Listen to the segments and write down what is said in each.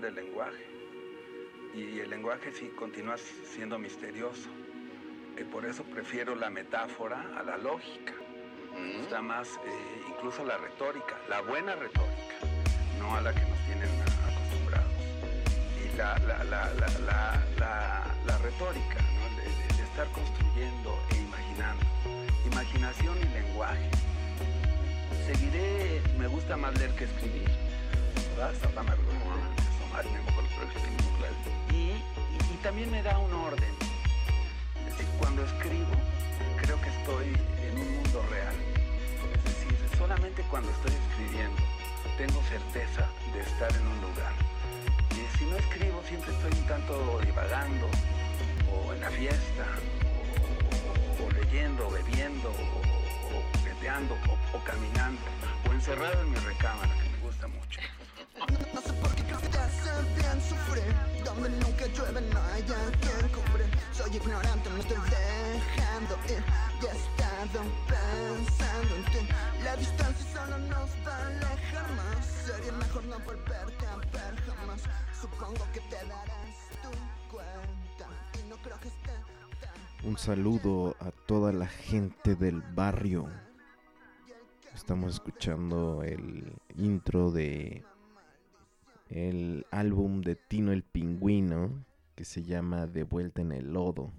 Del lenguaje. Y el lenguaje sí continúa siendo misterioso. Y por eso prefiero la metáfora a la lógica. Me gusta más eh, incluso la retórica, la buena retórica, no a la que nos tienen acostumbrados. Y la, retórica, de estar construyendo e imaginando. Imaginación y lenguaje seguiré, me gusta más leer que escribir. Y, y, también me da un orden. Cuando escribo, creo que estoy en un mundo real. Es decir, solamente cuando estoy escribiendo tengo certeza de estar en un lugar. Y si no escribo, siempre estoy un tanto divagando, o en la fiesta, o, leyendo, o bebiendo, o, o, o, caminando o encerrado en mi recámara, que me gusta mucho. Bien sufrir Donde nunca llueve no hay quien cubrir Soy ignorante, me estoy dejando ir. Ya he estado pensando en ti. La distancia solo nos va a alejar más. Sería mejor no volverte a ver jamás. Supongo que te darás tu cuenta. Y no creo que esté un saludo a toda la gente del barrio. Estamos escuchando el intro de el álbum de Tino el Pingüino que se llama De vuelta en el lodo.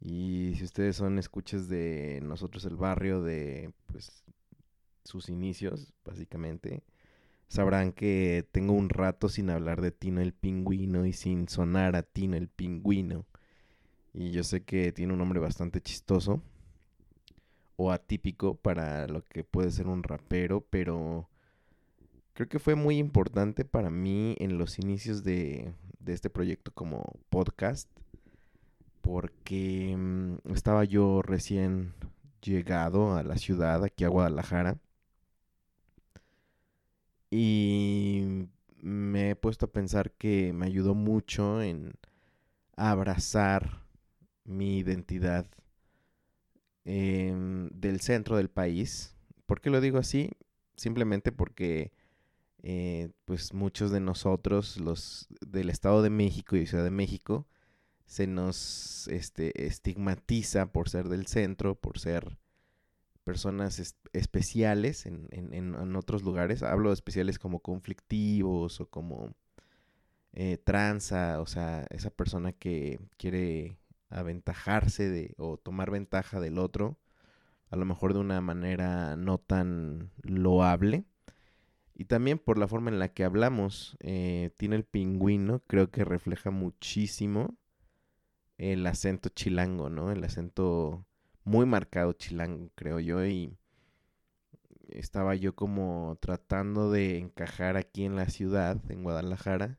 Y si ustedes son escuchas de nosotros el barrio de pues sus inicios, básicamente, sabrán que tengo un rato sin hablar de Tino el Pingüino y sin sonar a Tino el Pingüino. Y yo sé que tiene un nombre bastante chistoso o atípico para lo que puede ser un rapero, pero creo que fue muy importante para mí en los inicios de, este proyecto como podcast, porque mm, estaba yo recién llegado a la ciudad, aquí a Guadalajara, y me he puesto a pensar que me ayudó mucho en abrazar mi identidad Em, del centro del país. ¿Por qué lo digo así? Simplemente porque eh, pues muchos de nosotros, los del Estado de México y Ciudad de México, se nos este, estigmatiza por ser del centro, por ser personas especiales en, en, en, otros lugares. Hablo de especiales como conflictivos o como eh, tranza, o sea, esa persona que quiere aventajarse de, o tomar ventaja del otro, a lo mejor de una manera no tan loable. Y también por la forma en la que hablamos, eh, tiene el pingüino, creo que refleja muchísimo el acento chilango, ¿no? El acento muy marcado chilango, creo yo, y estaba yo como tratando de encajar aquí en la ciudad, en Guadalajara,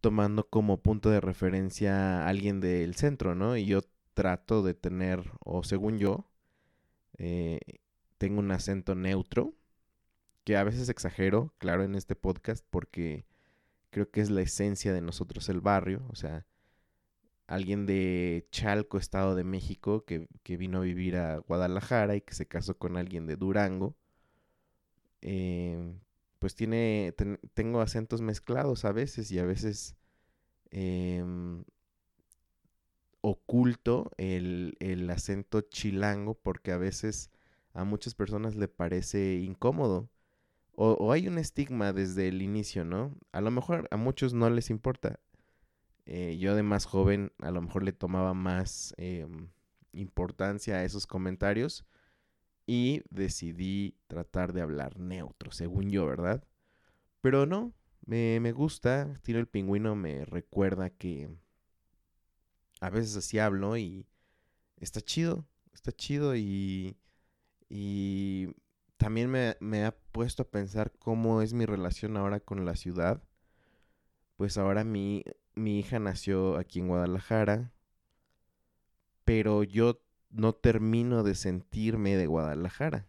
tomando como punto de referencia a alguien del centro, ¿no? Y yo trato de tener, o según yo, eh, tengo un acento neutro, que a veces exagero, claro, en este podcast, porque creo que es la esencia de nosotros el barrio, o sea, alguien de Chalco, Estado de México, que, que, vino a vivir a Guadalajara y que se casó con alguien de Durango. Eh, pues tiene, tengo acentos mezclados a veces y a veces em, oculto el, el acento chilango porque a veces a muchas personas le parece incómodo. O, hay un estigma desde el inicio, ¿no? A lo mejor a muchos no les importa. Eh, yo de más joven a lo mejor le tomaba más em, importancia a esos comentarios y decidí tratar de hablar neutro, según yo, ¿verdad? Pero no, me, me gusta, Tiro el Pingüino me recuerda que a veces así hablo y está chido, está chido y, y también me, ha puesto a pensar cómo es mi relación ahora con la ciudad. Pues ahora mi, mi hija nació aquí en Guadalajara, pero yo no termino de sentirme de Guadalajara.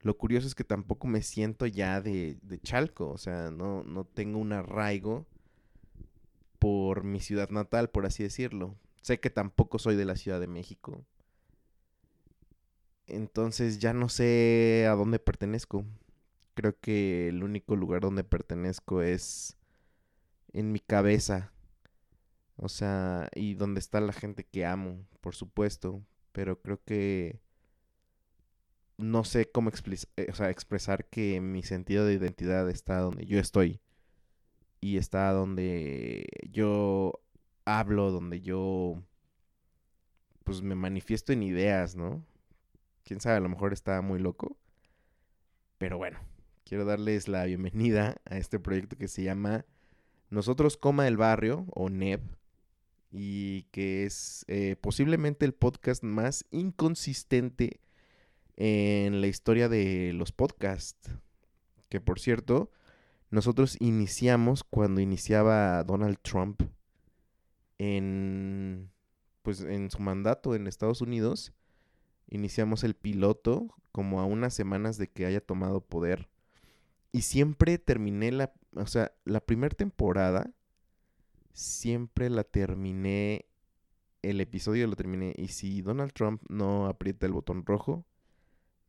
Lo curioso es que tampoco me siento ya de, de Chalco, o sea, no, no tengo un arraigo por mi ciudad natal, por así decirlo. Sé que tampoco soy de la Ciudad de México. Entonces ya no sé a dónde pertenezco. Creo que el único lugar donde pertenezco es en mi cabeza. O sea, y donde está la gente que amo, por supuesto. Pero creo que no sé cómo eh, expresar que mi sentido de identidad está donde yo estoy. Y está donde yo hablo, donde yo pues me manifiesto en ideas, ¿no? Quién sabe, a lo mejor está muy loco. Pero bueno, quiero darles la bienvenida a este proyecto que se llama Nosotros Coma el Barrio o NEB y que es eh, posiblemente el podcast más inconsistente en la historia de los podcasts. Que por cierto, nosotros iniciamos cuando iniciaba Donald Trump en pues en su mandato en Estados Unidos iniciamos el piloto como a unas semanas de que haya tomado poder. Y siempre terminé la, o sea, la primera temporada, siempre la terminé, el episodio lo terminé. Y si Donald Trump no aprieta el botón rojo,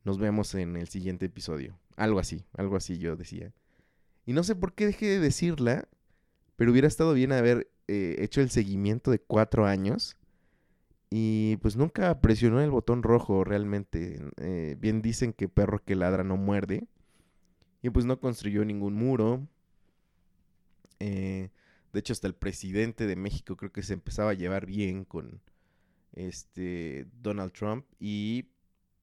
nos vemos en el siguiente episodio. Algo así, algo así yo decía. Y no sé por qué dejé de decirla, pero hubiera estado bien haber eh, hecho el seguimiento de cuatro años y pues nunca presionó el botón rojo realmente. Eh, bien dicen que perro que ladra no muerde. Y pues no construyó ningún muro. Eh, de hecho, hasta el presidente de México creo que se empezaba a llevar bien con este Donald Trump. Y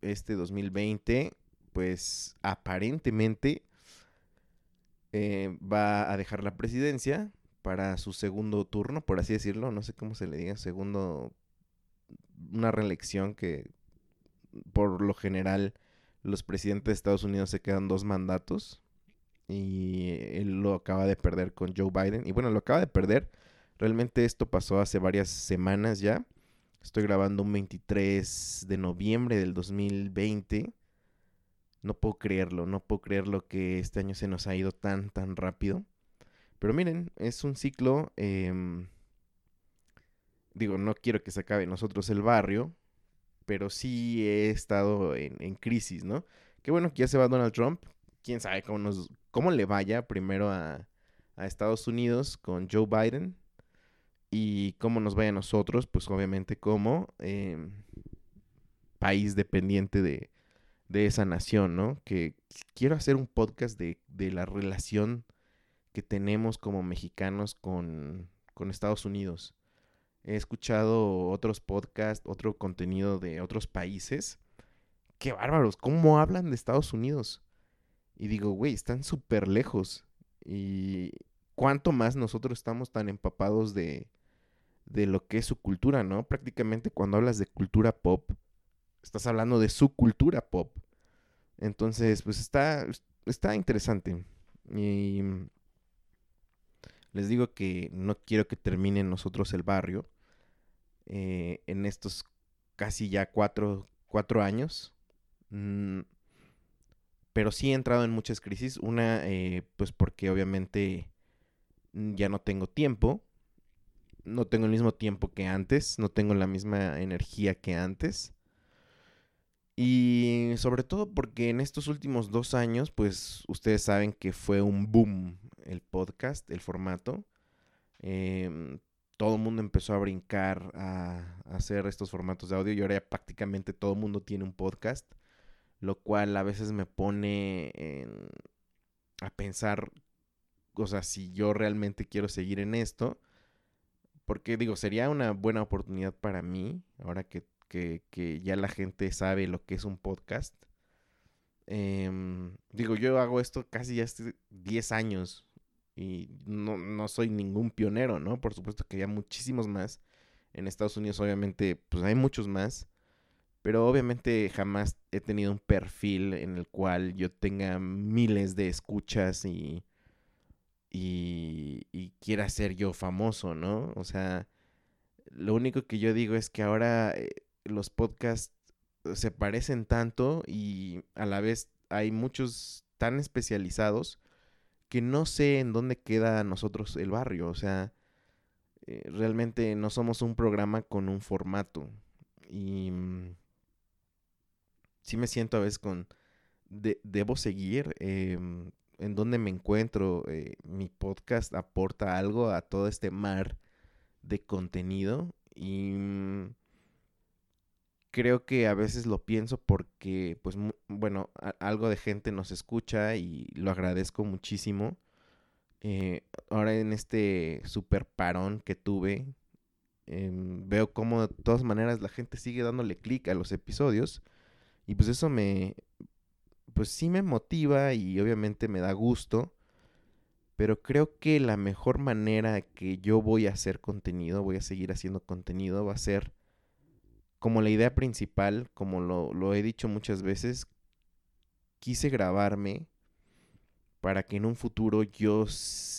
este 2020, pues aparentemente eh, va a dejar la presidencia para su segundo turno, por así decirlo. No sé cómo se le diga, segundo una reelección que por lo general los presidentes de Estados Unidos se quedan dos mandatos y él lo acaba de perder con Joe Biden y bueno, lo acaba de perder. Realmente esto pasó hace varias semanas ya. Estoy grabando un 23 de noviembre del 2020. No puedo creerlo, no puedo creerlo que este año se nos ha ido tan, tan rápido. Pero miren, es un ciclo eh, digo, no quiero que se acabe nosotros el barrio, pero sí he estado en, crisis, ¿no? Qué bueno que ya se va Donald Trump, quién sabe cómo, nos, cómo le vaya primero a, Estados Unidos con Joe Biden y cómo nos vaya a nosotros, pues obviamente como em, país dependiente de, esa nación, ¿no? Que quiero hacer un podcast de, de la relación que tenemos como mexicanos con, con Estados Unidos. He escuchado otros podcasts, otro contenido de otros países. Qué bárbaros, ¿cómo hablan de Estados Unidos? Y digo, güey, están súper lejos. Y cuánto más nosotros estamos tan empapados de, de lo que es su cultura, ¿no? Prácticamente cuando hablas de cultura pop, estás hablando de su cultura pop. Entonces, pues está, está interesante. Y les digo que no quiero que termine nosotros el barrio eh, en estos casi ya cuatro, años. Mm, pero sí he entrado en muchas crisis. Una, eh, pues porque obviamente ya no tengo tiempo. no tengo el mismo tiempo que antes, no tengo la misma energía que antes. Y sobre todo porque en estos últimos dos años, pues ustedes saben que fue un boom el podcast, el formato. Em, todo el mundo empezó a brincar a, hacer estos formatos de audio y ahora ya prácticamente todo el mundo tiene un podcast, lo cual a veces me pone a pensar, o sea, si yo realmente quiero seguir en esto, porque digo, sería una buena oportunidad para mí, ahora que que, ya la gente sabe lo que es un podcast. Em, digo, yo hago esto casi ya hace 10 años y no, no, soy ningún pionero, ¿no? Por supuesto que hay muchísimos más. En Estados Unidos obviamente pues hay muchos más. Pero obviamente jamás he tenido un perfil en el cual yo tenga miles de escuchas y, y, y quiera ser yo famoso, ¿no? O sea, lo único que yo digo es que ahora eh, los podcasts se parecen tanto y a la vez hay muchos tan especializados que no sé en dónde queda nosotros el barrio. O sea, eh, realmente no somos un programa con un formato. Y mm, sí me siento a veces con... debo seguir em, en dónde me encuentro. Eh, mi podcast aporta algo a todo este mar de contenido. Y mm, creo que a veces lo pienso porque, pues, bueno, algo de gente nos escucha y lo agradezco muchísimo. Eh, ahora en este super parón que tuve, em, veo como de todas maneras la gente sigue dándole clic a los episodios y pues eso me, pues sí me motiva y obviamente me da gusto. Pero creo que la mejor manera que yo voy a hacer contenido, voy a seguir haciendo contenido, va a ser como la idea principal, como lo, he dicho muchas veces, quise grabarme para que en un futuro yo,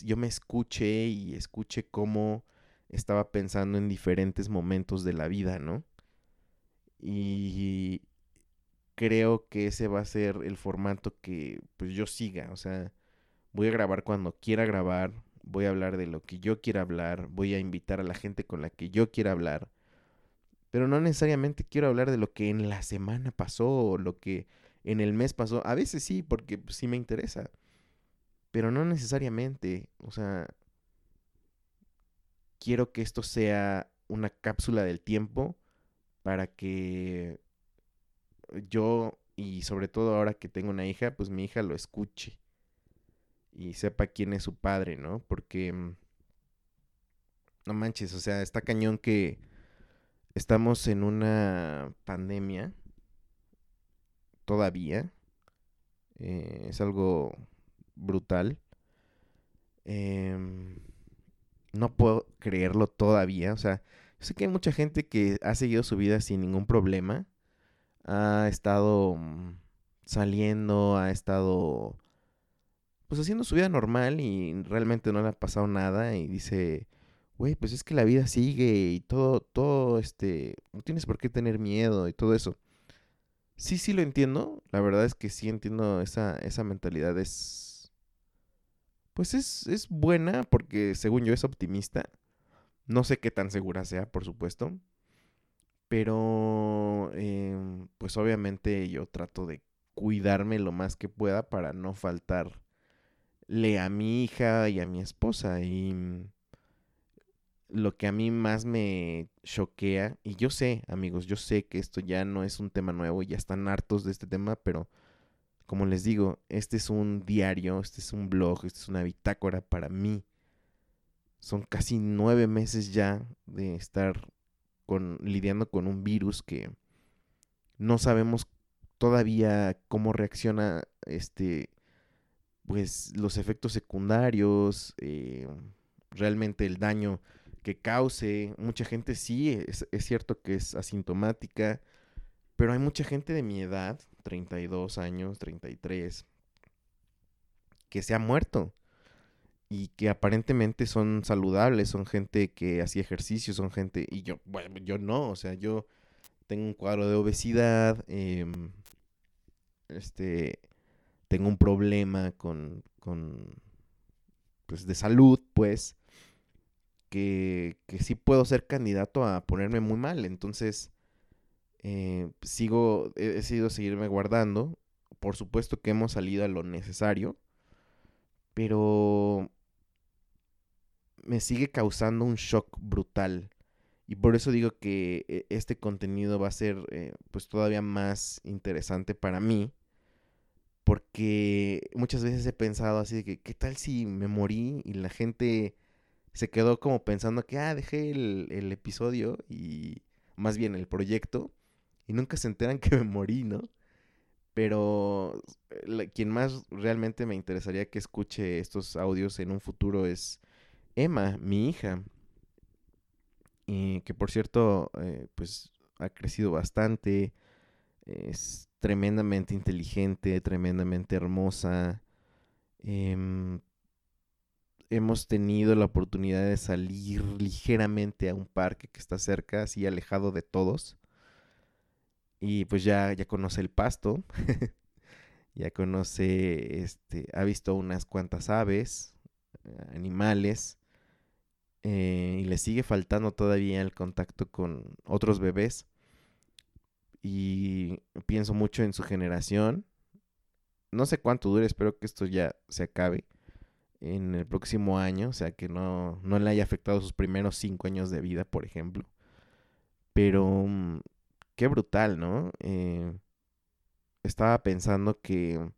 yo me escuche y escuche cómo estaba pensando en diferentes momentos de la vida, ¿no? Y creo que ese va a ser el formato que pues yo siga, o sea, voy a grabar cuando quiera grabar, voy a hablar de lo que yo quiera hablar, voy a invitar a la gente con la que yo quiera hablar pero no necesariamente quiero hablar de lo que en la semana pasó o lo que en el mes pasó. A veces sí, porque pues, sí me interesa. Pero no necesariamente. O sea, quiero que esto sea una cápsula del tiempo para que yo y sobre todo ahora que tengo una hija, pues mi hija lo escuche y sepa quién es su padre, ¿no? Porque mm, no manches, o sea, está cañón que Estamos en una pandemia todavía. Eh, es algo brutal. Em, no puedo creerlo todavía. O sea, sé que hay mucha gente que ha seguido su vida sin ningún problema. Ha estado mm, saliendo, ha estado pues haciendo su vida normal y realmente no le ha pasado nada y dice, güey, pues es que la vida sigue y todo, todo, este, no tienes por qué tener miedo y todo eso. Sí, sí lo entiendo. La verdad es que sí entiendo esa, esa mentalidad. Es, pues es, es buena porque según yo es optimista. No sé qué tan segura sea, por supuesto. Pero, em, pues obviamente yo trato de cuidarme lo más que pueda para no faltarle a mi hija y a mi esposa. Y lo que a mí más me choquea, y yo sé, amigos, yo sé que esto ya no es un tema nuevo, ya están hartos de este tema, pero como les digo, este es un diario, este es un blog, este es una bitácora para mí. Son casi nueve meses ya de estar con, lidiando con un virus que no sabemos todavía cómo reacciona este pues los efectos secundarios eh, realmente el daño que cause. Mucha gente sí, es, cierto que es asintomática, pero hay mucha gente de mi edad, 32 años, 33, que se ha muerto y que aparentemente son saludables, son gente que hacía ejercicio, son gente, y yo, bueno, yo no, o sea, yo tengo un cuadro de obesidad, em, este, tengo un problema con, con, pues, de salud, pues, que, que sí puedo ser candidato a ponerme muy mal. Entonces, eh, sigo, he decidido seguirme guardando. Por supuesto que hemos salido a lo necesario, pero me sigue causando un shock brutal. Y por eso digo que eh, este contenido va a ser eh, pues todavía más interesante para mí. Porque muchas veces he pensado así que, ¿qué tal si me morí y la gente se quedó como pensando que, ah, dejé el, el episodio y más bien el proyecto y nunca se enteran que me morí, ¿no? Pero eh, quien más realmente me interesaría que escuche estos audios en un futuro es Emma, mi hija. Y que por cierto, eh, pues ha crecido bastante. Es tremendamente inteligente, tremendamente hermosa. Em, hemos tenido la oportunidad de salir ligeramente a un parque que está cerca, así alejado de todos. Y pues ya, ya conoce el pasto. ya conoce, este, ha visto unas cuantas aves, animales. Eh, y le sigue faltando todavía el contacto con otros bebés. Y pienso mucho en su generación. No sé cuánto dure, espero que esto ya se acabe en el próximo año, o sea que no, no le haya afectado sus primeros cinco años de vida, por ejemplo. Pero mm, qué brutal, ¿no? Eh, estaba pensando que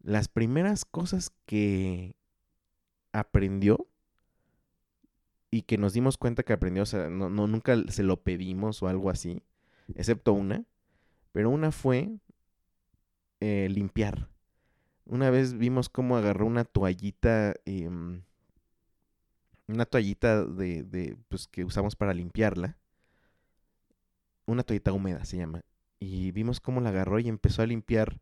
las primeras cosas que aprendió y que nos dimos cuenta que aprendió, o sea, no, nunca se lo pedimos o algo así, excepto una, pero una fue eh, limpiar. Una vez vimos cómo agarró una toallita, em, una toallita de, de, pues, que usamos para limpiarla, una toallita húmeda se llama, y vimos cómo la agarró y empezó a limpiar,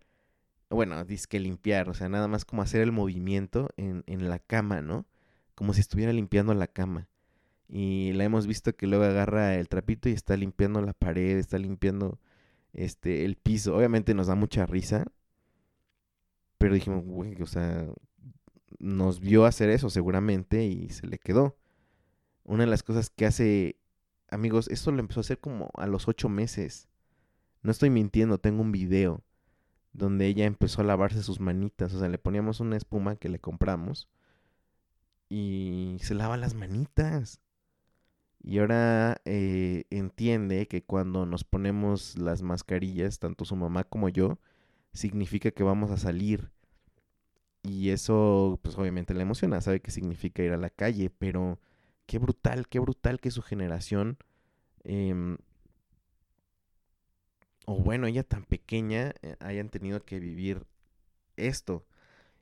bueno, dice que limpiar, o sea, nada más como hacer el movimiento en, en la cama, ¿no? Como si estuviera limpiando la cama. Y la hemos visto que luego agarra el trapito y está limpiando la pared, está limpiando este el piso. Obviamente nos da mucha risa. Pero dijimos, güey, o sea, nos vio hacer eso seguramente y se le quedó. Una de las cosas que hace, amigos, esto lo empezó a hacer como a los ocho meses. No estoy mintiendo, tengo un video donde ella empezó a lavarse sus manitas. O sea, le poníamos una espuma que le compramos y se lava las manitas. Y ahora eh, entiende que cuando nos ponemos las mascarillas, tanto su mamá como yo, significa que vamos a salir. Y eso, pues obviamente le emociona, sabe que significa ir a la calle, pero qué brutal, qué brutal que su generación, em, o bueno, ella tan pequeña, eh, hayan tenido que vivir esto.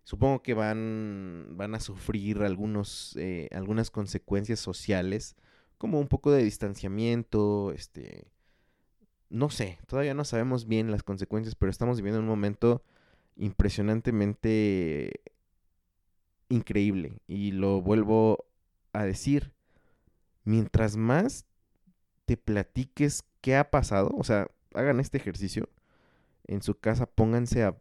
Supongo que van, van a sufrir algunos, eh, algunas consecuencias sociales, como un poco de distanciamiento, este, no sé, todavía no sabemos bien las consecuencias, pero estamos viviendo un momento impresionantemente increíble. Y lo vuelvo a decir, mientras más te platiques qué ha pasado, o sea, hagan este ejercicio en su casa, pónganse a,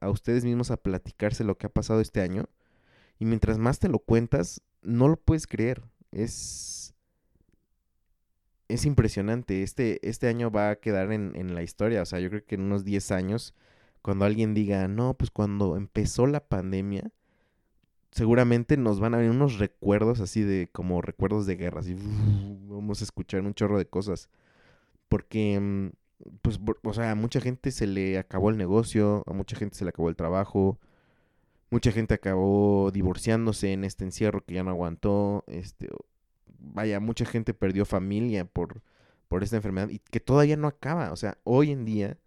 a, ustedes mismos a platicarse lo que ha pasado este año. Y mientras más te lo cuentas, no lo puedes creer. Es. Es impresionante. Este, este año va a quedar en, en la historia. O sea, yo creo que en unos 10 años, cuando alguien diga, no, pues cuando empezó la pandemia, seguramente nos van a venir unos recuerdos así de como recuerdos de guerra. Así, vamos a escuchar un chorro de cosas. Porque mm, pues, o sea, a mucha gente se le acabó el negocio, a mucha gente se le acabó el trabajo, mucha gente acabó divorciándose en este encierro que ya no aguantó, este, vaya, mucha gente perdió familia por, por esta enfermedad y que todavía no acaba, o sea, hoy en día,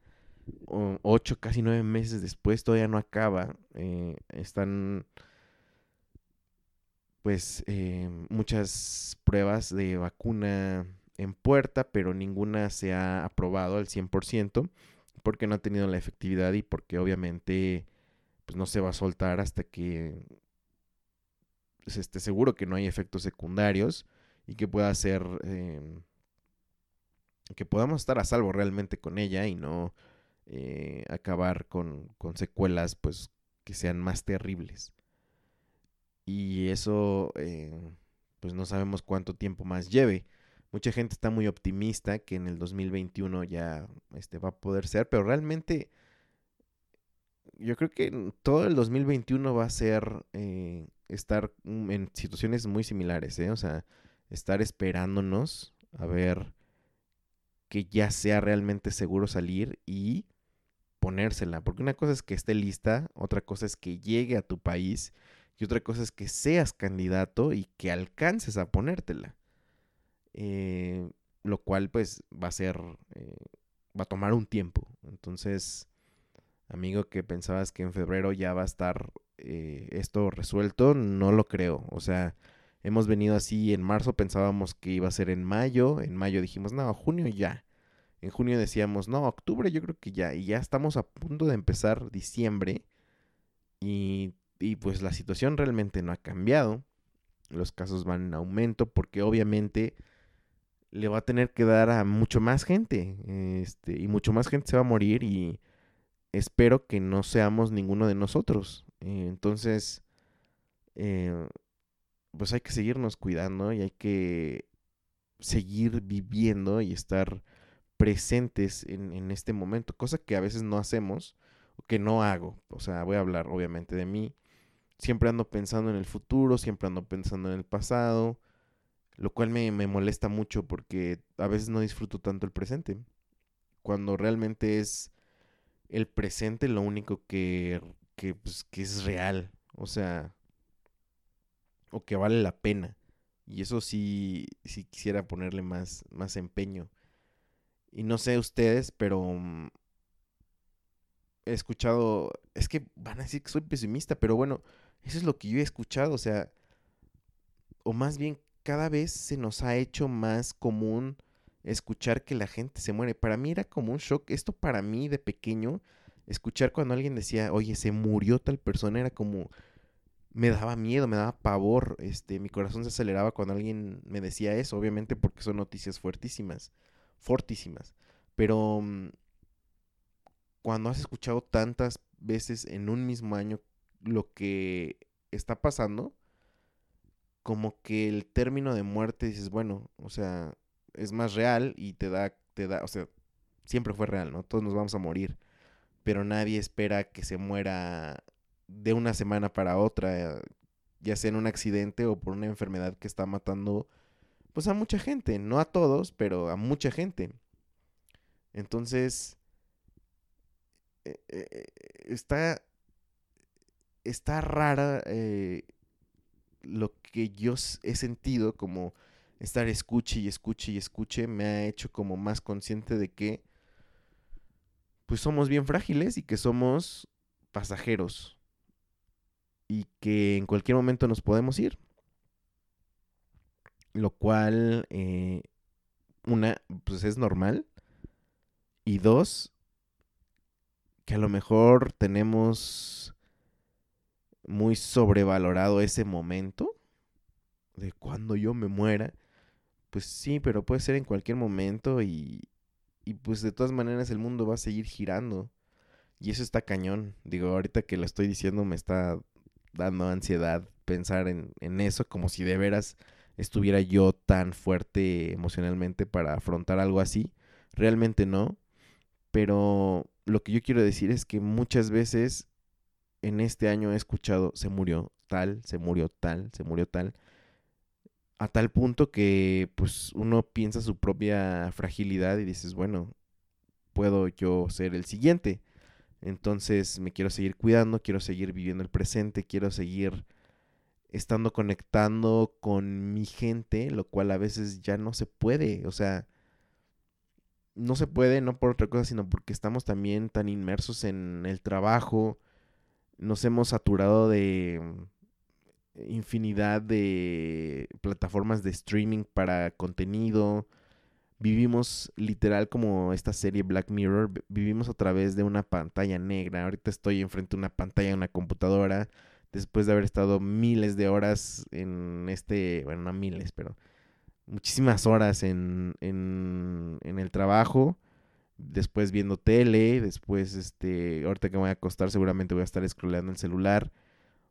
ocho, casi nueve meses después, todavía no acaba, eh, están pues eh, muchas pruebas de vacuna en puerta, pero ninguna se ha aprobado al 100% porque no ha tenido la efectividad y porque obviamente pues no se va a soltar hasta que se esté seguro que no hay efectos secundarios y que pueda ser em, que podamos estar a salvo realmente con ella y no eh, acabar con, con, secuelas pues que sean más terribles y eso eh, pues no sabemos cuánto tiempo más lleve. Mucha gente está muy optimista que en el 2021 ya este, va a poder ser, pero realmente yo creo que todo el 2021 va a ser eh, estar en situaciones muy similares, o sea, estar esperándonos a ver que ya sea realmente seguro salir y ponérsela, porque una cosa es que esté lista, otra cosa es que llegue a tu país y otra cosa es que seas candidato y que alcances a ponértela. Eh, lo cual pues va a ser, eh, va a tomar un tiempo. Entonces, amigo que pensabas que en febrero ya va a estar eh, esto resuelto, no lo creo. O sea, hemos venido así, en marzo pensábamos que iba a ser en mayo, en mayo dijimos, no, junio ya. En junio decíamos, no, octubre yo creo que ya. Y ya estamos a punto de empezar diciembre. Y, y pues la situación realmente no ha cambiado. Los casos van en aumento porque obviamente le va a tener que dar a mucho más gente. Este, y mucho más gente se va a morir y espero que no seamos ninguno de nosotros. Eh, entonces, eh, pues hay que seguirnos cuidando y hay que seguir viviendo y estar presentes en, en este momento, cosa que a veces no hacemos o que no hago. O sea, voy a hablar obviamente de mí. Siempre ando pensando en el futuro, siempre ando pensando en el pasado lo cual me, molesta mucho porque a veces no disfruto tanto el presente. Cuando realmente es el presente lo único que, que, pues, que es real. O sea, o que vale la pena. Y eso sí, sí quisiera ponerle más, más empeño. Y no sé ustedes, pero mm, he escuchado, es que van a decir que soy pesimista, pero bueno, eso es lo que yo he escuchado, o sea, o más bien cada vez se nos ha hecho más común escuchar que la gente se muere. Para mí era como un shock. Esto para mí de pequeño, escuchar cuando alguien decía, oye, se murió tal persona, era como, me daba miedo, me daba pavor. Este, mi corazón se aceleraba cuando alguien me decía eso, obviamente porque son noticias fuertísimas, fortísimas. Pero mm, cuando has escuchado tantas veces en un mismo año lo que está pasando, como que el término de muerte dices, bueno, o sea, es más real y te da, te da, o sea, siempre fue real, ¿no? Todos nos vamos a morir, pero nadie espera que se muera de una semana para otra, ya sea en un accidente o por una enfermedad que está matando, pues a mucha gente, no a todos, pero a mucha gente. Entonces, eh, eh, está, está rara eh, lo que yo he sentido como estar escuche y escuche y escuche me ha hecho como más consciente de que pues somos bien frágiles y que somos pasajeros y que en cualquier momento nos podemos ir. Lo cual, eh, una, pues es normal. Y dos, que a lo mejor tenemos muy sobrevalorado ese momento de cuando yo me muera. Pues sí, pero puede ser en cualquier momento y, y pues de todas maneras el mundo va a seguir girando. Y eso está cañón. Digo, ahorita que lo estoy diciendo me está dando ansiedad pensar en, en eso, como si de veras estuviera yo tan fuerte emocionalmente para afrontar algo así. Realmente no. Pero lo que yo quiero decir es que muchas veces en este año he escuchado, se murió tal, se murió tal, se murió tal, a tal punto que pues uno piensa su propia fragilidad y dices, bueno, puedo yo ser el siguiente. Entonces me quiero seguir cuidando, quiero seguir viviendo el presente, quiero seguir estando conectando con mi gente, lo cual a veces ya no se puede, o sea, no se puede no por otra cosa, sino porque estamos también tan inmersos en el trabajo, nos hemos saturado de infinidad de plataformas de streaming para contenido. Vivimos literal como esta serie Black Mirror, vivimos a través de una pantalla negra. Ahorita estoy enfrente de una pantalla de una computadora después de haber estado miles de horas en este, bueno, no miles, pero muchísimas horas en, en, en el trabajo después viendo tele, después, este, ahorita que me voy a acostar seguramente voy a estar scrolleando el celular.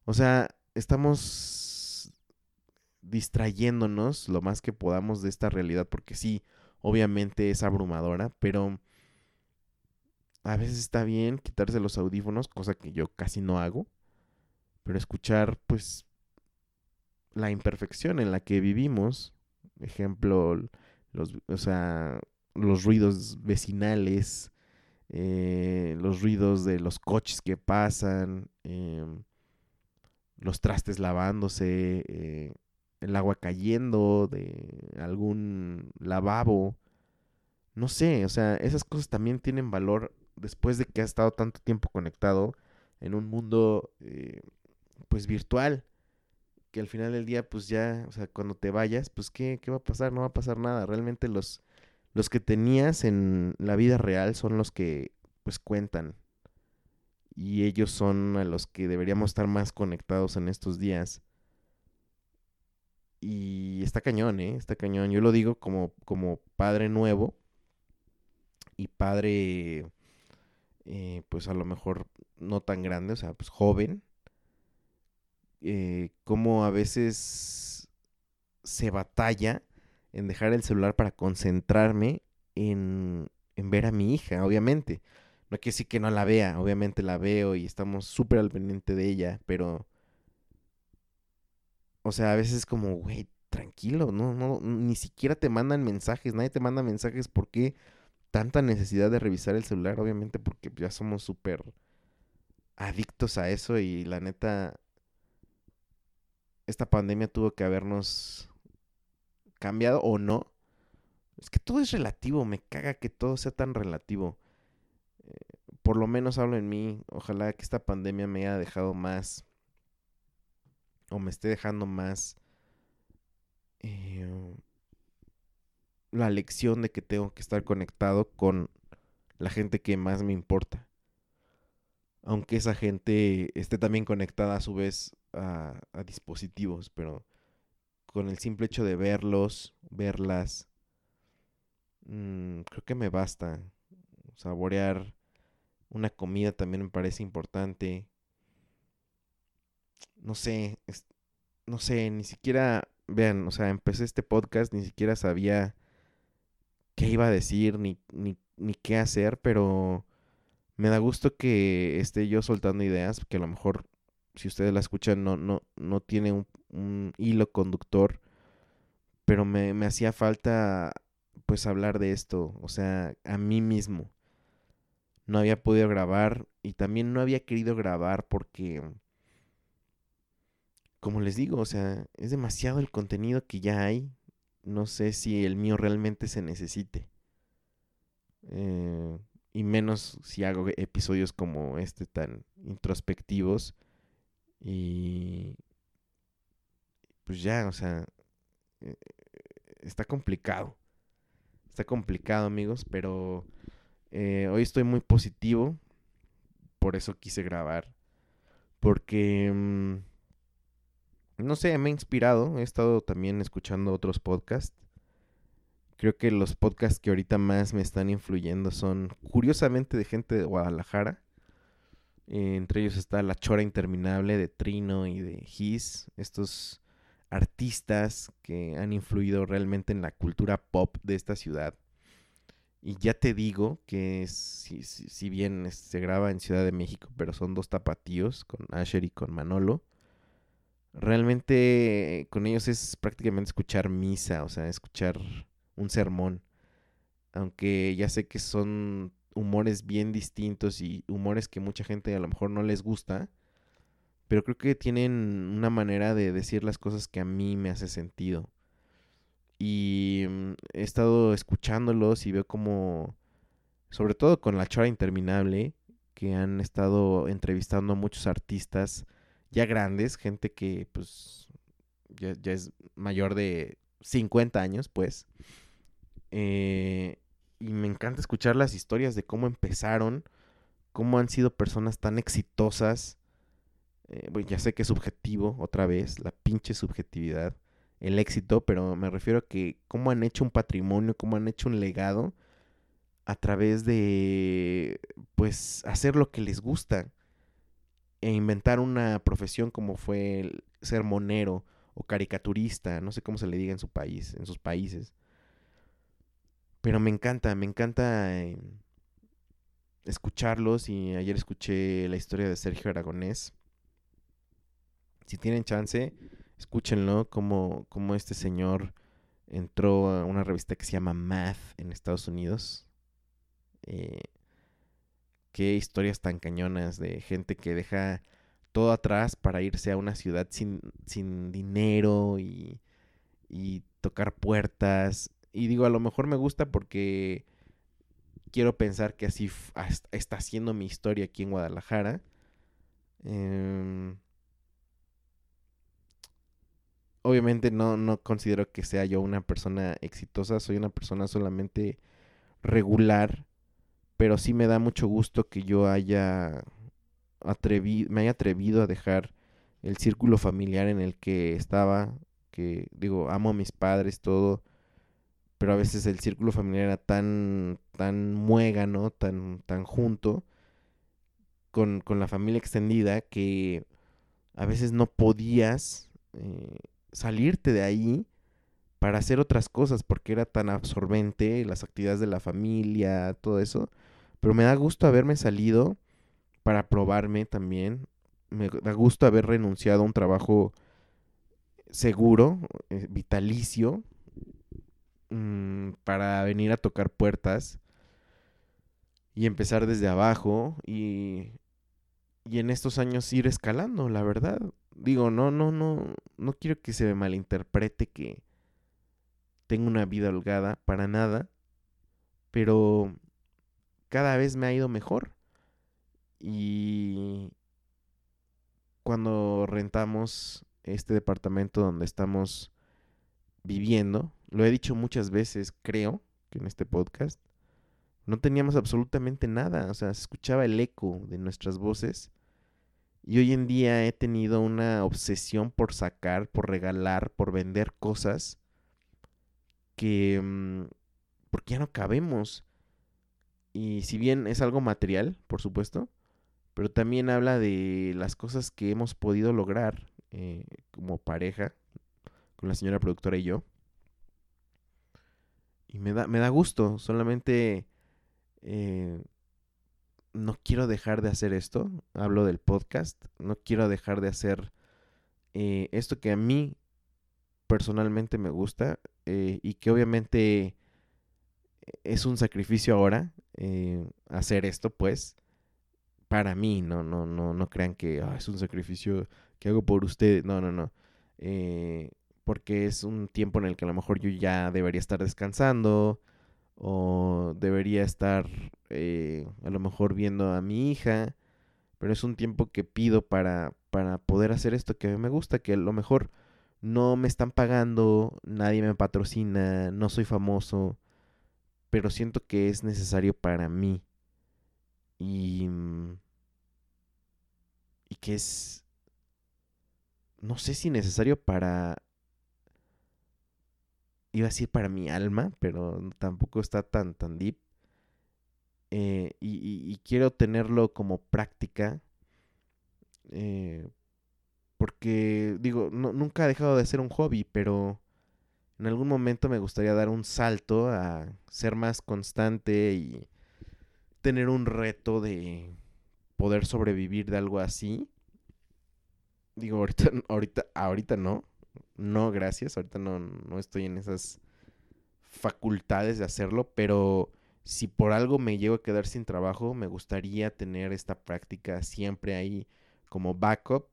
O sea, estamos distrayéndonos lo más que podamos de esta realidad, porque sí, obviamente es abrumadora, pero a veces está bien quitarse los audífonos, cosa que yo casi no hago, pero escuchar pues la imperfección en la que vivimos, ejemplo, los, o sea, los ruidos vecinales, eh, los ruidos de los coches que pasan, em, los trastes lavándose, eh, el agua cayendo de algún lavabo. No sé, o sea, esas cosas también tienen valor después de que has estado tanto tiempo conectado en un mundo eh, pues virtual que al final del día pues ya, o sea, cuando te vayas, pues ¿qué, qué va a pasar? No va a pasar nada. Realmente los, los que tenías en la vida real son los que pues cuentan. Y ellos son a los que deberíamos estar más conectados en estos días. Y está cañón, ¿eh? Está cañón. Yo lo digo como, como padre nuevo y padre, eh, pues a lo mejor no tan grande, o sea, pues joven. Eh, como a veces se batalla en dejar el celular para concentrarme en, en ver a mi hija, obviamente. No quiere decir que no la vea, obviamente la veo y estamos súper al pendiente de ella, pero o sea, a veces como, güey, tranquilo, no, no, ni siquiera te mandan mensajes, nadie te manda mensajes, ¿por qué tanta necesidad de revisar el celular? Obviamente porque ya somos súper adictos a eso y la neta, esta pandemia tuvo que habernos cambiado o no. Es que todo es relativo, me caga que todo sea tan relativo. Eh, por lo menos hablo en mí, ojalá que esta pandemia me haya dejado más o me esté dejando más eh, la lección de que tengo que estar conectado con la gente que más me importa. Aunque esa gente esté también conectada a su vez a, dispositivos, pero con el simple hecho de verlos, verlas, mm, creo que me basta. Saborear una comida también me parece importante no sé, no sé, ni siquiera, vean, o sea, empecé este podcast, ni siquiera sabía qué iba a decir, ni, ni, ni qué hacer, pero me da gusto que esté yo soltando ideas, que a lo mejor, si ustedes la escuchan, no, no, no tiene un, hilo conductor, pero me, me hacía falta, pues, hablar de esto, o sea, a mí mismo. No había podido grabar y también no había querido grabar porque como les digo, o sea, es demasiado el contenido que ya hay. No sé si el mío realmente se necesite. Eh, y menos si hago episodios como este tan introspectivos. Y pues ya, o sea, eh, está complicado. Está complicado, amigos, pero eh, hoy estoy muy positivo. Por eso quise grabar. Porque... Mm, no sé, me ha inspirado. He estado también escuchando otros podcasts. Creo que los podcasts que ahorita más me están influyendo son curiosamente de gente de Guadalajara. Eh, entre ellos está La Chora Interminable de Trino y de Gis. Estos artistas que han influido realmente en la cultura pop de esta ciudad. Y ya te digo que si, si bien se graba en Ciudad de México, pero son dos tapatíos, con Asher y con Manolo realmente con ellos es prácticamente escuchar misa, o sea, escuchar un sermón. Aunque ya sé que son humores bien distintos y humores que mucha gente a lo mejor no les gusta, pero creo que tienen una manera de decir las cosas que a mí me hace sentido. Y mm, he estado escuchándolos y veo como, sobre todo con la chora interminable, que han estado entrevistando a muchos artistas ya grandes, gente que pues ya, es mayor de 50 años, pues. Eh, y me encanta escuchar las historias de cómo empezaron, cómo han sido personas tan exitosas. Eh, ya sé que es subjetivo, otra vez, la pinche subjetividad, el éxito, pero me refiero a que cómo han hecho un patrimonio, cómo han hecho un legado a través de, pues, hacer lo que les gusta e inventar una profesión como fue el ser monero o caricaturista, no sé cómo se le diga en su país, en sus países. Pero me encanta, me encanta eh, escucharlos y ayer escuché la historia de Sergio Aragonés. Si tienen chance, escúchenlo, como, este señor entró a una revista que se llama Math en Estados Unidos. Eh, qué historias tan cañonas de gente que deja todo atrás para irse a una ciudad sin, sin dinero y, y tocar puertas. Y digo, a lo mejor me gusta porque quiero pensar que así está siendo mi historia aquí en Guadalajara. Em, obviamente no, no considero que sea yo una persona exitosa, soy una persona solamente regular, pero sí me da mucho gusto que yo haya me haya atrevido a dejar el círculo familiar en el que estaba, que digo, amo a mis padres, todo, pero a veces el círculo familiar era tan, tan muégano, tan, tan junto con, con la familia extendida que a veces no podías eh, salirte de ahí para hacer otras cosas porque era tan absorbente las actividades de la familia, todo eso. Pero me da gusto haberme salido para probarme también. Me da gusto haber renunciado a un trabajo seguro, eh, vitalicio, mm, para venir a tocar puertas y empezar desde abajo y, y en estos años ir escalando, la verdad. Digo, no, no, no, no quiero que se me malinterprete que tengo una vida holgada, para nada, pero cada vez me ha ido mejor. Y cuando rentamos este departamento donde estamos viviendo, lo he dicho muchas veces, creo que en este podcast, no teníamos absolutamente nada, o sea, se escuchaba el eco de nuestras voces. Y hoy en día he tenido una obsesión por sacar, por regalar, por vender cosas que... Mm, porque ya no cabemos. Y si bien es algo material, por supuesto, pero también habla de las cosas que hemos podido lograr eh, como pareja, con la señora productora y yo. Y me da, me da gusto, solamente eh, no quiero dejar de hacer esto, hablo del podcast, no quiero dejar de hacer eh, esto que a mí personalmente me gusta y que obviamente es un sacrificio ahora hacer esto, pues, para mí, no, no, no, no crean que ah, es un sacrificio que hago por ustedes, no, no, no. Eh, porque es un tiempo en el que a lo mejor yo ya debería estar descansando o debería estar eh, a lo mejor viendo a mi hija, pero es un tiempo que pido para, para poder hacer esto que a mí me gusta, que a lo mejor no me están pagando, nadie me patrocina, no soy famoso, pero siento que es necesario para mí. Y, mm, y que es, no sé si necesario para, iba a decir para mi alma, pero tampoco está tan, tan deep. Eh, y, quiero tenerlo como práctica. Eh, porque, digo, nunca ha dejado de ser un hobby, pero en algún momento me gustaría dar un salto a ser más constante y tener un reto de poder sobrevivir de algo así. Digo, ahorita, ahorita, ahorita no. No, gracias. Ahorita no, no estoy en esas facultades de hacerlo, pero si por algo me llego a quedar sin trabajo, me gustaría tener esta práctica siempre ahí como backup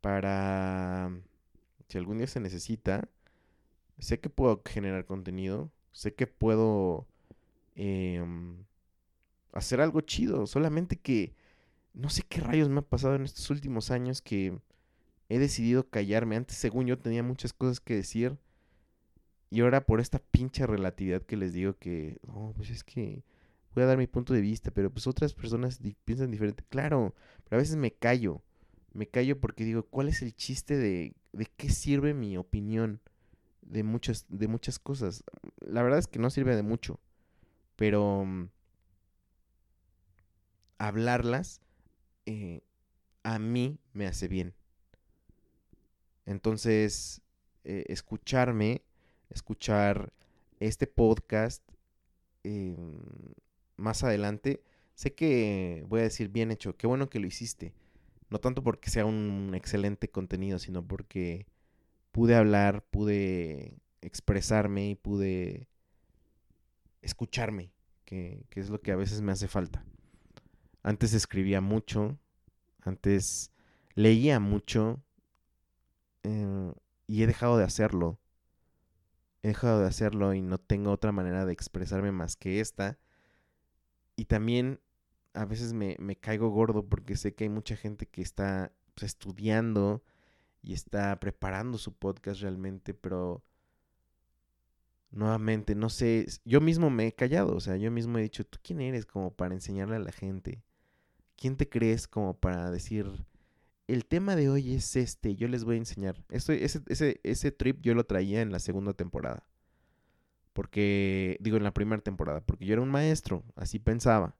para si algún día se necesita. Sé que puedo generar contenido, sé que puedo em, hacer algo chido, solamente que no sé qué rayos me ha pasado en estos últimos años que he decidido callarme. Antes, según yo, tenía muchas cosas que decir. Y ahora por esta pinche relatividad que les digo que, oh, pues es que voy a dar mi punto de vista, pero pues otras personas piensan diferente. Claro, pero a veces me callo. Me callo porque digo, ¿cuál es el chiste de, de qué sirve mi opinión de muchas, de muchas cosas? La verdad es que no sirve de mucho. Pero mm, hablarlas eh, a mí me hace bien. Entonces, eh, escucharme, escuchar este podcast em, más adelante, sé que voy a decir bien hecho, qué bueno que lo hiciste. No tanto porque sea un excelente contenido, sino porque pude hablar, pude expresarme y pude escucharme, que es lo que a veces me hace falta. Antes escribía mucho, antes leía mucho eh, y he dejado de hacerlo. He dejado de hacerlo y no tengo otra manera de expresarme más que esta. Y también a veces me, me caigo gordo porque sé que hay mucha gente que está pues, estudiando y está preparando su podcast realmente, pero nuevamente, no sé, yo mismo me he callado, o sea, yo mismo he dicho, ¿tú quién eres como para enseñarle a la gente? ¿Quién te crees como para decir, el tema de hoy es este, yo les voy a enseñar? ese, ese, trip yo lo traía en la segunda temporada. Porque, digo, en la primera temporada, porque yo era un maestro, así pensaba.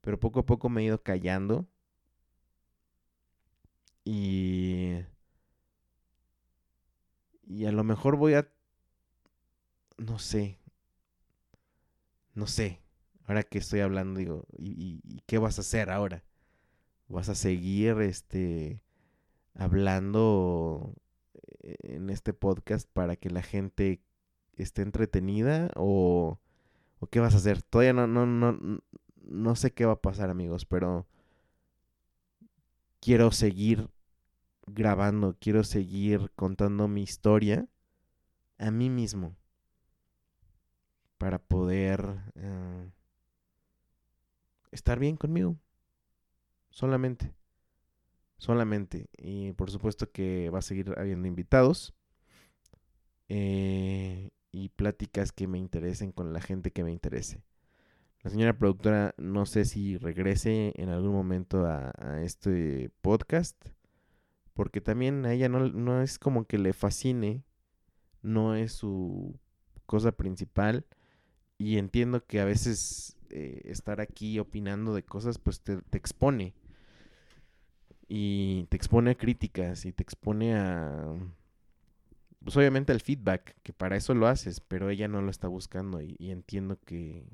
Pero poco a poco me he ido callando. Y... Y a lo mejor voy a... No sé. No sé. Ahora que estoy hablando, digo, ¿y, y qué vas a hacer ahora? ¿Vas a seguir este hablando en este podcast para que la gente esté entretenida o, o qué vas a hacer? Todavía no, no, no, no sé qué va a pasar, amigos, pero quiero seguir grabando, quiero seguir contando mi historia a mí mismo para poder eh, estar bien conmigo. Solamente. Solamente. Y por supuesto que va a seguir habiendo invitados. Eh, y pláticas que me interesen con la gente que me interese. La señora productora no sé si regrese en algún momento a, este podcast. Porque también a ella no, no, es como que le fascine. No es su cosa principal. Y entiendo que a veces eh, estar aquí opinando de cosas pues te, te expone. Y te expone a críticas y te expone a pues obviamente al feedback, que para eso lo haces, pero ella no lo está buscando y, entiendo que,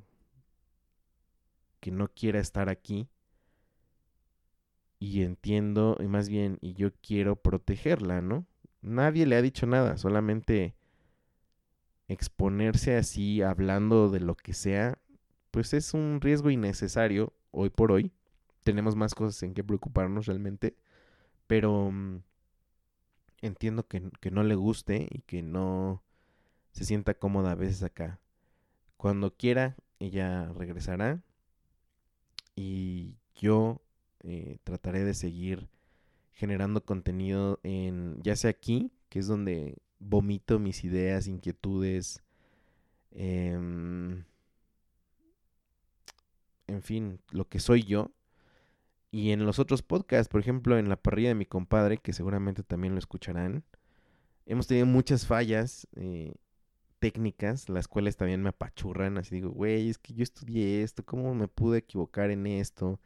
que no quiera estar aquí. Y entiendo, y más bien, y yo quiero protegerla, ¿no? Nadie le ha dicho nada, solamente exponerse así, hablando de lo que sea, pues es un riesgo innecesario hoy por hoy. Tenemos más cosas en que preocuparnos realmente, pero mm, entiendo que, que no le guste y que no se sienta cómoda a veces acá. Cuando quiera, ella regresará y yo eh, trataré de seguir generando contenido en ya sea aquí, que es donde vomito mis ideas, inquietudes, eh, en fin, lo que soy yo. Y en los otros podcasts, por ejemplo, en la parrilla de mi compadre, que seguramente también lo escucharán, hemos tenido muchas fallas eh, técnicas, las cuales también me apachurran. Así digo, güey, es que yo estudié esto, ¿cómo me pude equivocar en esto?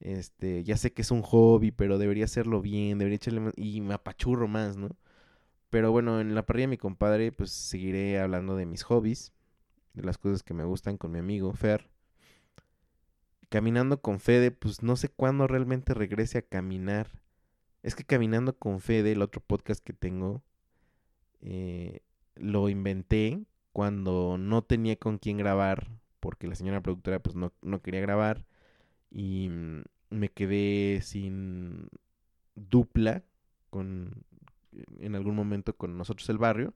Este, ya sé que es un hobby, pero debería hacerlo bien, debería echarle más, y me apachurro más, ¿no? Pero bueno, en la parrilla de mi compadre, pues seguiré hablando de mis hobbies, de las cosas que me gustan con mi amigo Fer. Caminando con Fede, pues no sé cuándo realmente regrese a caminar. Es que caminando con Fede, el otro podcast que tengo, eh, lo inventé cuando no tenía con quién grabar, porque la señora productora pues no, no quería grabar y mm, me quedé sin dupla con en algún momento con nosotros el barrio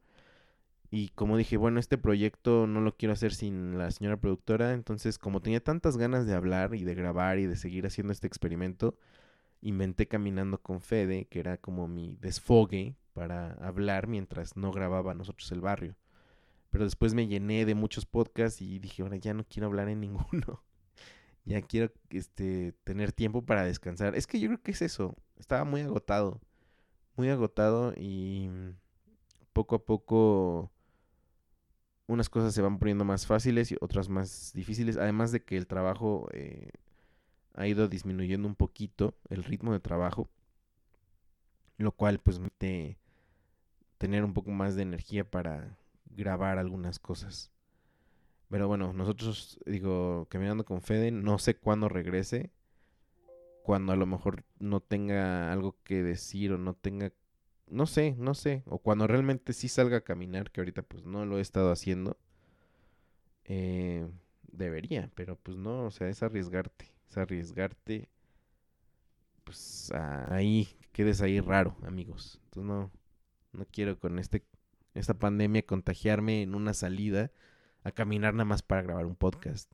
y como dije, bueno, este proyecto no lo quiero hacer sin la señora productora, entonces como tenía tantas ganas de hablar y de grabar y de seguir haciendo este experimento, inventé Caminando con Fede, que era como mi desfogue para hablar mientras no grababa nosotros el barrio. Pero después me llené de muchos podcasts y dije, ahora ya no quiero hablar en ninguno. ya quiero este, tener tiempo para descansar. Es que yo creo que es eso. Estaba muy agotado. Muy agotado y poco a poco unas cosas se van poniendo más fáciles y otras más difíciles. Además de que el trabajo eh, ha ido disminuyendo un poquito, el ritmo de trabajo. lo cual pues me permite tener un poco más de energía para grabar algunas cosas. Pero bueno, nosotros, digo, caminando con Fede, no sé cuándo regrese, cuando a lo mejor no tenga algo que decir o no tenga, no sé, no sé, o cuando realmente sí salga a caminar, que ahorita pues no lo he estado haciendo. Eh, debería, pero pues no, o sea, es arriesgarte, es arriesgarte, pues ahí, quedes ahí raro, amigos. Entonces no, no quiero con este, esta pandemia contagiarme en una salida a caminar nada más para grabar un podcast.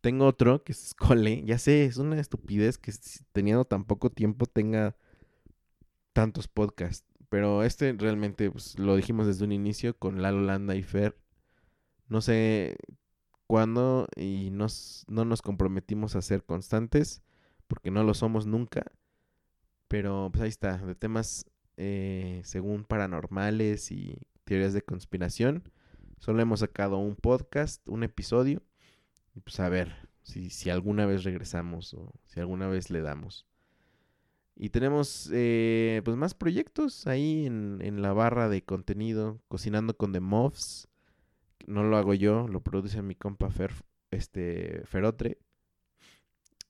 Tengo otro que es Cole, ya sé, es una estupidez que teniendo tan poco tiempo tenga tantos podcasts, pero este realmente pues, lo dijimos desde un inicio con Lalo Landa y Fer. No sé cuándo y nos, no nos comprometimos a ser constantes, porque no lo somos nunca. Pero pues ahí está, de temas eh, según paranormales y teorías de conspiración. Solo hemos sacado un podcast, un episodio. Y pues a ver si, si alguna vez regresamos o si alguna vez le damos. Y tenemos eh, pues más proyectos ahí en, en, la barra de contenido. Cocinando con The Muffs no lo hago yo, lo produce mi compa Fer, este, Ferotre.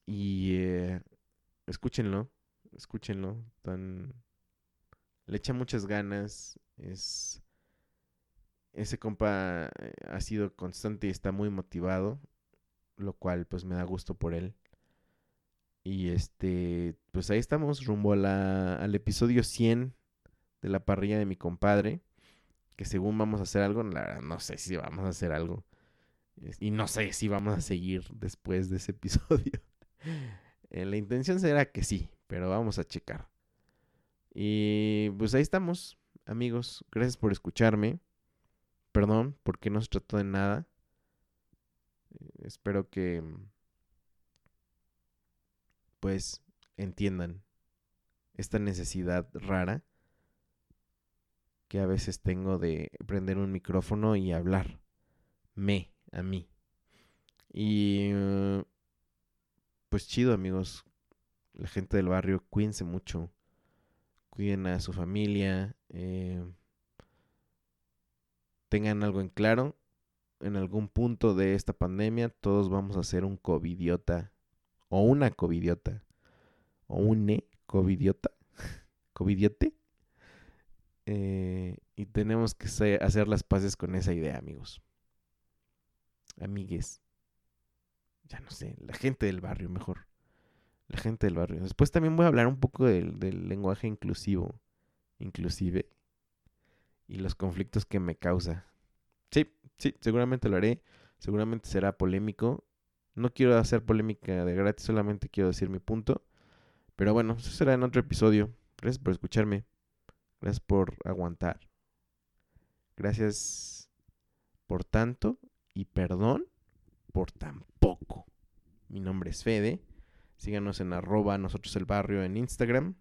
Y eh, escúchenlo, escúchenlo. Tan... Le echa muchas ganas. Es... Ese compa eh, ha sido constante y está muy motivado. Lo cual pues me da gusto por él. Y este, pues ahí estamos rumbo a la, al episodio 100 de la parrilla de mi compadre que según vamos a hacer algo, no sé si vamos a hacer algo. Y no sé si vamos a seguir después de ese episodio. Eh, la intención será que sí, pero vamos a checar. Y pues ahí estamos, amigos. Gracias por escucharme. Perdón, porque no se trató de nada. Eh, espero que pues entiendan esta necesidad rara que a veces tengo de prender un micrófono y hablar. Me, a mí. Y uh, pues chido amigos. La gente del barrio, cuídense mucho. Cuiden a su familia. Eh, tengan algo en claro. En algún punto de esta pandemia todos vamos a ser un covidiota. O una covidiota. O un e covidiota. Covidiote. Eh, y tenemos que hacer las paces con esa idea, amigos. Amigues. Ya no sé, la gente del barrio mejor. La gente del barrio. Después también voy a hablar un poco del, del lenguaje inclusivo. Inclusive. Y los conflictos que me causa. Sí, sí, seguramente lo haré. Seguramente será polémico. No quiero hacer polémica de gratis, solamente quiero decir mi punto. Pero bueno, eso será en otro episodio. Gracias por escucharme. Gracias por aguantar. Gracias por tanto y perdón por tan poco. Mi nombre es Fede. Síganos en arroba nosotros el barrio en Instagram.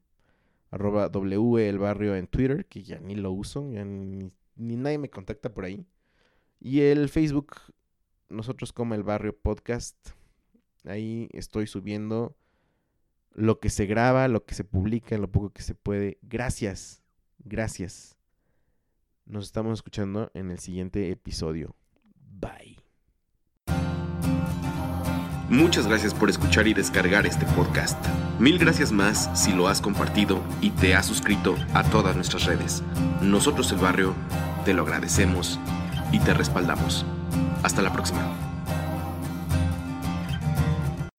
Arroba W el barrio en Twitter, que ya ni lo uso, ya ni, ni nadie me contacta por ahí. Y el Facebook, nosotros como el barrio podcast. Ahí estoy subiendo lo que se graba, lo que se publica, lo poco que se puede. Gracias Gracias. Nos estamos escuchando en el siguiente episodio. Bye. Muchas gracias por escuchar y descargar este podcast. Mil gracias más si lo has compartido y te has suscrito a todas nuestras redes. Nosotros el barrio te lo agradecemos y te respaldamos. Hasta la próxima.